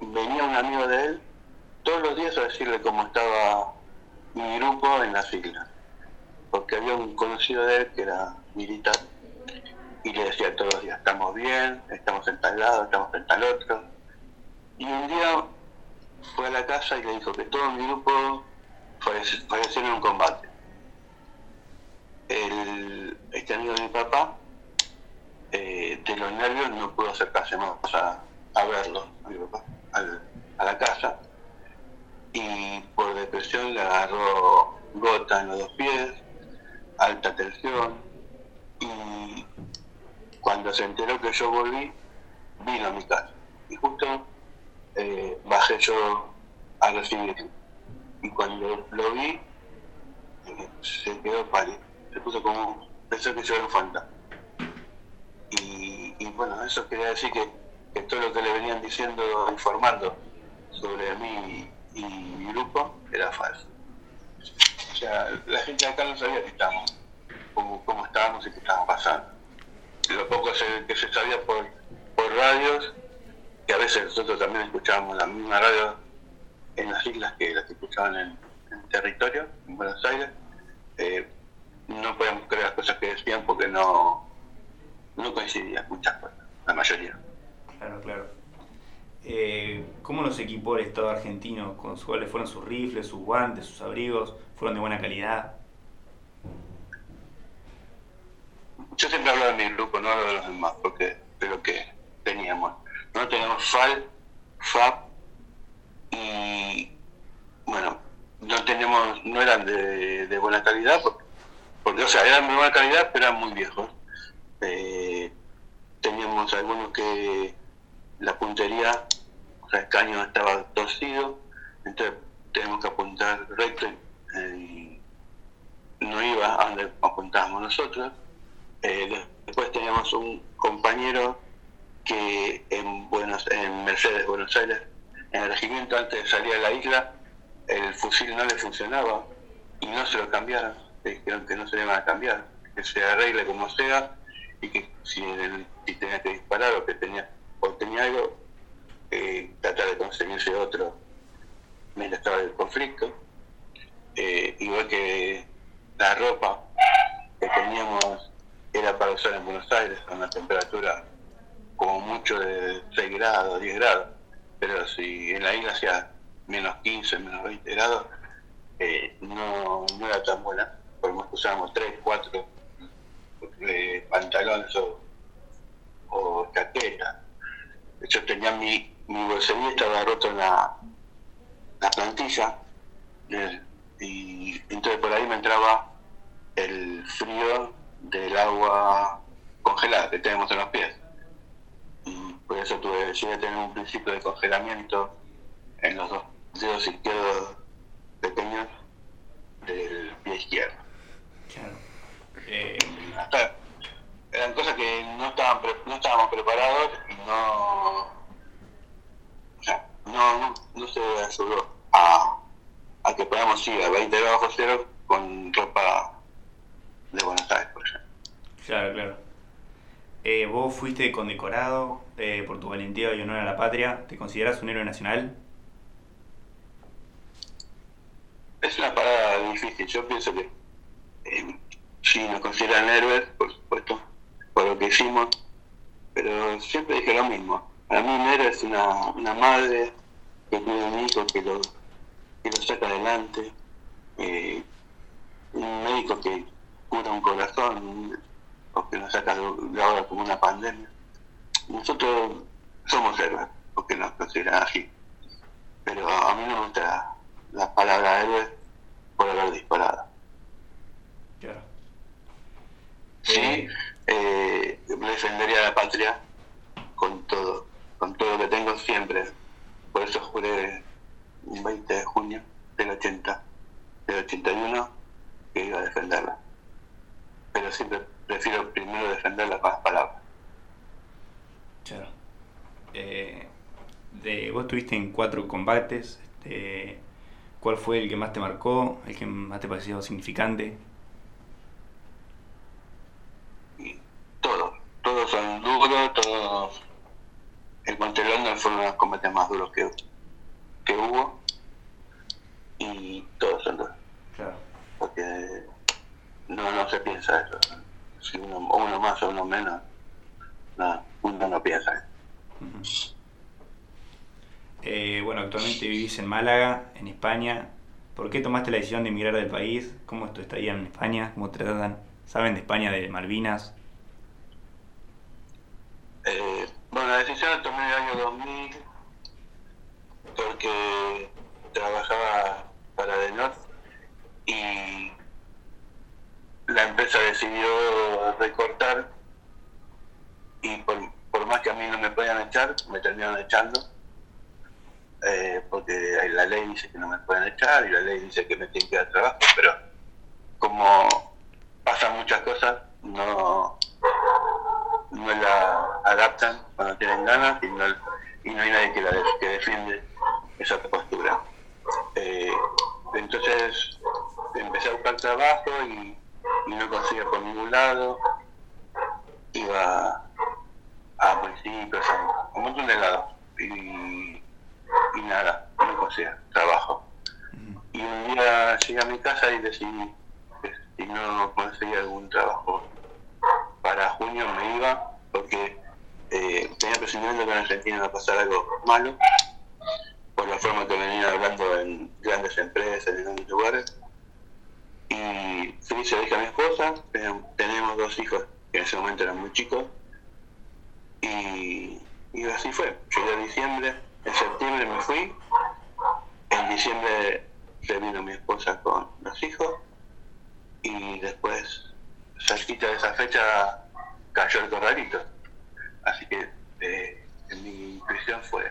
[SPEAKER 13] venía un amigo de él todos los días a decirle cómo estaba mi grupo en las islas. Porque había un conocido de él que era militar y le decía todos los días, estamos bien, estamos en tal lado, estamos en tal otro. Y un día fue a la casa y le dijo que todo mi grupo falleció en un combate. El, este amigo de mi papá, eh, de los nervios, no pudo acercarse más a, verlo, a mi papá, a la casa. Y por depresión le agarró gota en los dos pies, alta tensión, y cuando se enteró que yo volví, vino a mi casa. Y justo eh, bajé yo a recibirlo. Y cuando lo vi, eh, se quedó pálido. Se puso como, pensó que un fantasma. Y, y bueno, eso quería decir que, que todo lo que le venían diciendo, informando sobre mí y mi grupo, era falso. O sea, la gente de acá no sabía que estábamos, cómo, cómo estábamos y qué estábamos pasando. Lo poco que se sabía por, por radios, que a veces nosotros también escuchábamos la misma radio en las islas que las que escuchaban en, en territorio, en Buenos Aires, eh, no podíamos creer las cosas que decían porque no, no coincidían muchas cosas, la mayoría.
[SPEAKER 3] Claro, claro. Eh, ¿Cómo los equipó el Estado argentino? ¿Con ¿Cuáles fueron sus rifles, sus guantes, sus abrigos? ¿Fueron de buena calidad?
[SPEAKER 13] Yo siempre hablo de mi grupo, no hablo de los demás, porque de lo que teníamos. No teníamos FAL, FAP y bueno, no teníamos, no eran de, de buena calidad, porque, porque, o sea, eran de buena calidad, pero eran muy viejos. Eh, teníamos algunos que la puntería, o sea, el caño estaba torcido, entonces tenemos que apuntar recto y no iba a donde apuntábamos nosotros. Eh, Después teníamos un compañero que en, Buenos, en Mercedes, Buenos Aires, en el regimiento antes de salir a la isla, el fusil no le funcionaba y no se lo cambiaron. Dijeron que no se le iban a cambiar, que se arregle como sea y que si, si tenía que disparar o que tenía, o tenía algo, eh, tratar de conseguirse otro mientras estaba el conflicto. Eh, igual que la ropa que teníamos era para usar en Buenos Aires a una temperatura como mucho de 6 grados, 10 grados, pero si en la isla hacía menos 15, menos 20 grados, eh, no, no era tan buena, usábamos 3, 4 eh, pantalones o, o chaquetas. Yo tenía mi, mi bolsería estaba roto en la, la plantilla eh, y entonces por ahí me entraba el frío del agua congelada que tenemos en los pies. Y por eso tuve, llegué a tener un principio de congelamiento en los dos dedos izquierdos pequeños del pie izquierdo.
[SPEAKER 3] Eh,
[SPEAKER 13] Hasta- eran cosas que no estaban pre- no estábamos preparados y no no, no, no se ayudó a, a que podamos ir a 20 grados bajo cero con ropa de Buenos Aires, por ejemplo.
[SPEAKER 3] Claro, claro. Eh, vos fuiste condecorado eh, por tu valentía y honor a la patria. ¿Te consideras un héroe nacional?
[SPEAKER 13] Es una parada difícil. Yo pienso que sí nos consideran héroes, por supuesto, por lo que hicimos, pero siempre dije lo mismo. Para mí un héroe es una, una madre que cuida a un hijo, que lo, que lo saca adelante, eh, un médico que cura un corazón, o que nos saca de ahora como una pandemia. Nosotros somos héroes, porque nos consideran así. Pero a mí no me gusta la palabra héroe por haber disparado.
[SPEAKER 3] Claro.
[SPEAKER 13] Sí, eh, defendería a la patria con todo, con todo lo que tengo siempre. Por eso juré un 20 de junio del 80, del 81, que iba a defenderla. Pero siempre prefiero primero defenderla con las palabras.
[SPEAKER 3] Claro. Eh, de, vos estuviste en cuatro combates. Este, ¿Cuál fue el que más te marcó? ¿El que más te pareció significante?
[SPEAKER 13] Todos, todos son duros, todos. El Monte London fueron los combates más duros que, que hubo. Y todos son duros.
[SPEAKER 3] Claro.
[SPEAKER 13] Porque no, no se piensa eso. Si uno, uno más o uno menos, no, uno no piensa eso.
[SPEAKER 3] Eh, bueno, actualmente vivís en Málaga, en España. ¿Por qué tomaste la decisión de emigrar del país? ¿Cómo es tu estadía en España? ¿Cómo te tratan? ¿Saben de España, de Malvinas?
[SPEAKER 13] Eh, bueno, la decisión la tomé en el año 2000 porque trabajaba para The North y la empresa decidió recortar y por, por más que a mí no me podían echar, me terminaron echando eh, porque la ley dice que no me pueden echar y la ley dice que me tienen que dar trabajo, pero como pasan muchas cosas, no, no la adaptan cuando tienen ganas y no, y no hay nadie que, la que defiende esa postura. Eh, entonces empecé a buscar trabajo y, no conseguía por ningún lado. Iba a municipios, a un montón de lados y, y nada, no conseguía trabajo. Y un día llegué a mi casa y decidí si no conseguía algún trabajo para junio me iba porque eh, tenía presentimiento que en Argentina iba a pasar algo malo por la forma que venía hablando en grandes empresas, en grandes lugares. Y fui, se dije a mi esposa, ten- tenemos dos hijos que en ese momento eran muy chicos, y, y así fue. Llegué a diciembre, en septiembre me fui, en diciembre se vino mi esposa con los hijos, y después, cerquita de esa fecha, cayó el corralito. Así que eh, mi intuición fue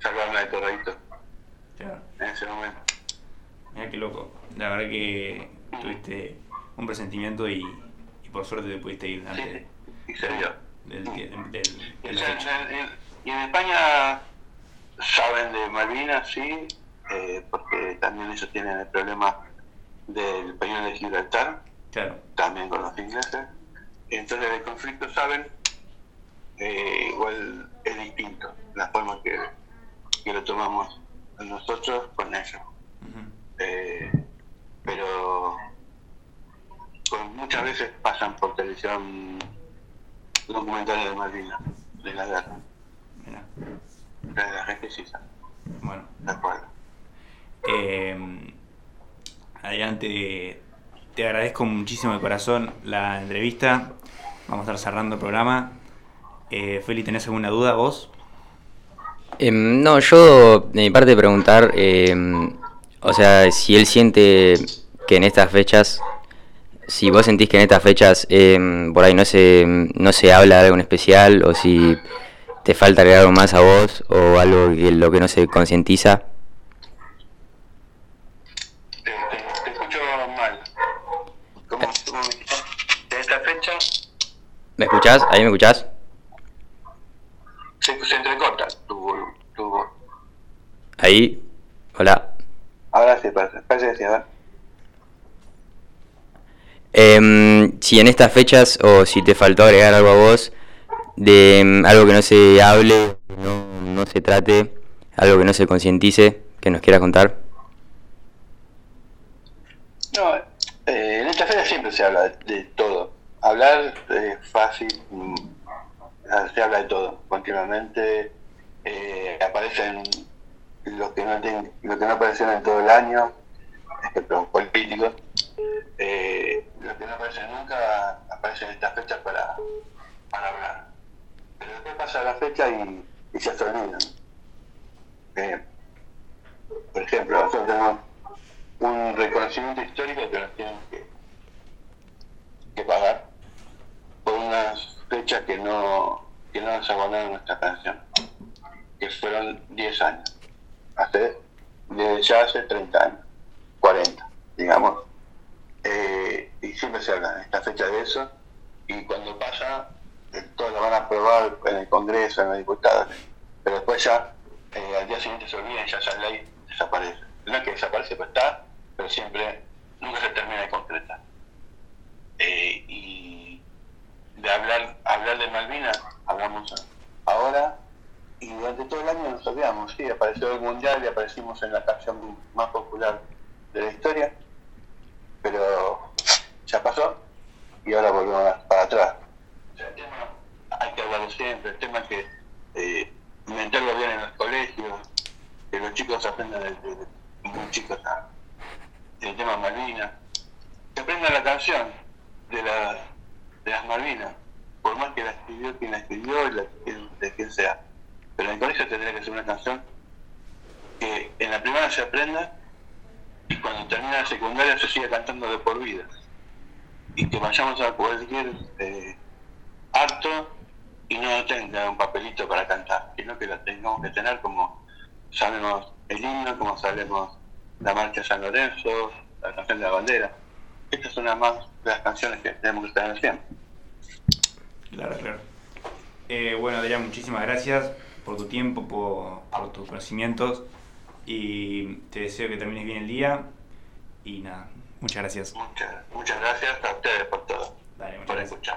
[SPEAKER 13] salvarme del corralito
[SPEAKER 3] Claro.
[SPEAKER 13] en ese momento.
[SPEAKER 3] Mira qué loco. La verdad que tuviste un presentimiento y, y por suerte te pudiste ir antes de-
[SPEAKER 13] y se dio.
[SPEAKER 3] del, del- del- de
[SPEAKER 13] Y
[SPEAKER 3] la
[SPEAKER 13] en-
[SPEAKER 3] fecha.
[SPEAKER 13] en- y en España saben de Malvinas, sí, eh, porque también ellos tienen el problema del peñón de Gibraltar,
[SPEAKER 3] Claro.
[SPEAKER 13] también con los ingleses. Entonces del conflicto saben, eh, igual es distinto la forma que, que lo tomamos nosotros con ellos. Eh, pero con- muchas veces pasan por televisión documentales de Malvinas, de la guerra.
[SPEAKER 3] Mira.
[SPEAKER 13] La, la gente sí sabe.
[SPEAKER 3] Bueno.
[SPEAKER 13] De acuerdo.
[SPEAKER 3] Eh, adelante, te agradezco muchísimo de corazón la entrevista. Vamos a estar cerrando el programa. Eh, Feli, ¿tenés alguna duda vos?
[SPEAKER 1] Em, no, yo de mi parte preguntar, em, o sea, si él siente que en estas fechas, si vos sentís que en estas fechas em, por ahí no se, no se habla de algo en especial, o si te falta agregar algo más a vos, o algo que lo que no se concientiza.
[SPEAKER 13] Te, te- te escucho mal. ¿Cómo, cómo me dijiste? En esta fecha
[SPEAKER 1] ¿Me escuchás? ¿Ahí me escuchás?
[SPEAKER 13] se, se entrecorta tu, tu voz.
[SPEAKER 1] Ahí, hola.
[SPEAKER 13] Ahora sí, parece, parece que sí, a ver.
[SPEAKER 1] Em, si en estas fechas, o si te faltó agregar algo a vos, de em, algo que no se hable, no, no se trate, algo que no se concientice, que nos quieras contar.
[SPEAKER 13] No, eh, en esta fecha siempre se habla de, de todo. Hablar es fácil, mm, se habla de todo continuamente. eh, aparecen los que no tienen, los que no aparecen en todo el año, excepto políticos. Eh, los que no aparecen nunca aparecen en estas fechas para, hablar. Pero después pasa la fecha y, se olvidan. Eh, por ejemplo, nosotros tenemos un reconocimiento histórico que nos tienen que pagar por unas fechas que no, que no nos nuestra canción, que fueron 10 años, hace, ya hace 30 años, 40, digamos. Eh, y siempre se habla en esta fecha de eso, y cuando pasa, eh, todos lo van a aprobar en el Congreso, en los diputados, pero después ya, eh, al día siguiente se olvida y ya esa ley desaparece. No es que desaparece, pero está, pero siempre, nunca se termina de concretar. Eh, de hablar, hablar de Malvinas, hablamos ahora, y durante todo el año nos olvidamos, sí, apareció el Mundial y aparecimos en la canción más popular de la historia, pero ya pasó y ahora volvemos para atrás. El tema hay que hablarlo siempre, el tema es que eh, meterlo bien en los colegios, que los chicos aprendan desde muy chicos el tema Malvinas, que aprendan la canción de, la, de las Malvinas, por más que la escribió quien la escribió y la, de quien sea. Pero en el colegio tendría que ser una canción que en la primaria se aprenda y cuando termina la secundaria se siga cantando de por vida. Y que vayamos a cualquier eh, acto y no tenga un papelito para cantar, sino que la tengamos que tener como sabemos el himno, como sabemos la marcha de San Lorenzo, la canción de la bandera. Estas son las más de las canciones que tenemos que tener siempre.
[SPEAKER 3] Claro, claro. Eh, bueno, Adrián, muchísimas gracias por tu tiempo, por, por tus conocimientos y te deseo que termines bien el día y nada, muchas gracias.
[SPEAKER 13] Muchas, muchas gracias a ustedes por todo,
[SPEAKER 3] Dale, muchas
[SPEAKER 13] por
[SPEAKER 3] gracias.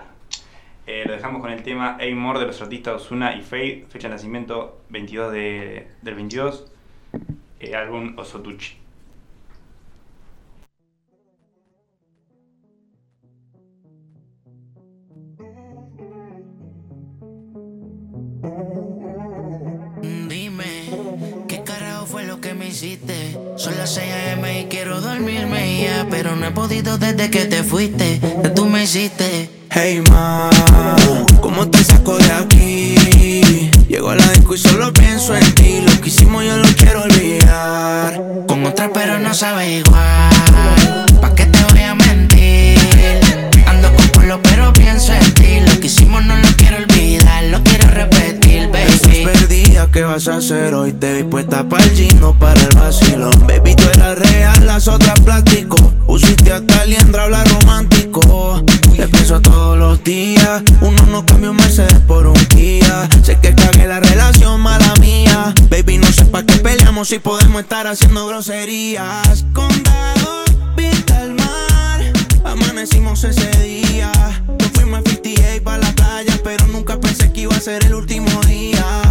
[SPEAKER 3] Eh, lo dejamos con el tema Amor de los artistas Osuna y Faith, fecha de nacimiento 22 de, del 22, eh, álbum Osotuchi.
[SPEAKER 9] Fue lo que me hiciste? Son las 6 a.m. y quiero dormirme ya, pero no he podido desde que te fuiste. Que tú me hiciste.
[SPEAKER 2] Hey ma, ¿cómo te saco de aquí? Llego a la disco y solo pienso en ti. Lo que hicimos yo lo quiero olvidar.
[SPEAKER 9] Con otra, pero no sabe igual. ¿Pa' qué te voy a mentir? Ando con pueblo, pero pienso en ti. Lo que hicimos no lo quiero olvidar, lo quiero repetir, baby.
[SPEAKER 2] perdida, ¿qué vas a hacer hoy? Te vi puesta para el gino, para el vacilón. Baby, tú eras real, las otras plástico. Usiste hasta el liendra, habla romántico. Te pienso todos los días. Uno no
[SPEAKER 9] cambia un Mercedes por un día. Sé que cagué la relación, mala mía. Baby, no sé
[SPEAKER 2] para qué
[SPEAKER 9] peleamos si podemos estar haciendo groserías. Amanecimos ese día. Nos fuimos a 58 para la playa, pero nunca pensé que iba
[SPEAKER 12] a ser el último día.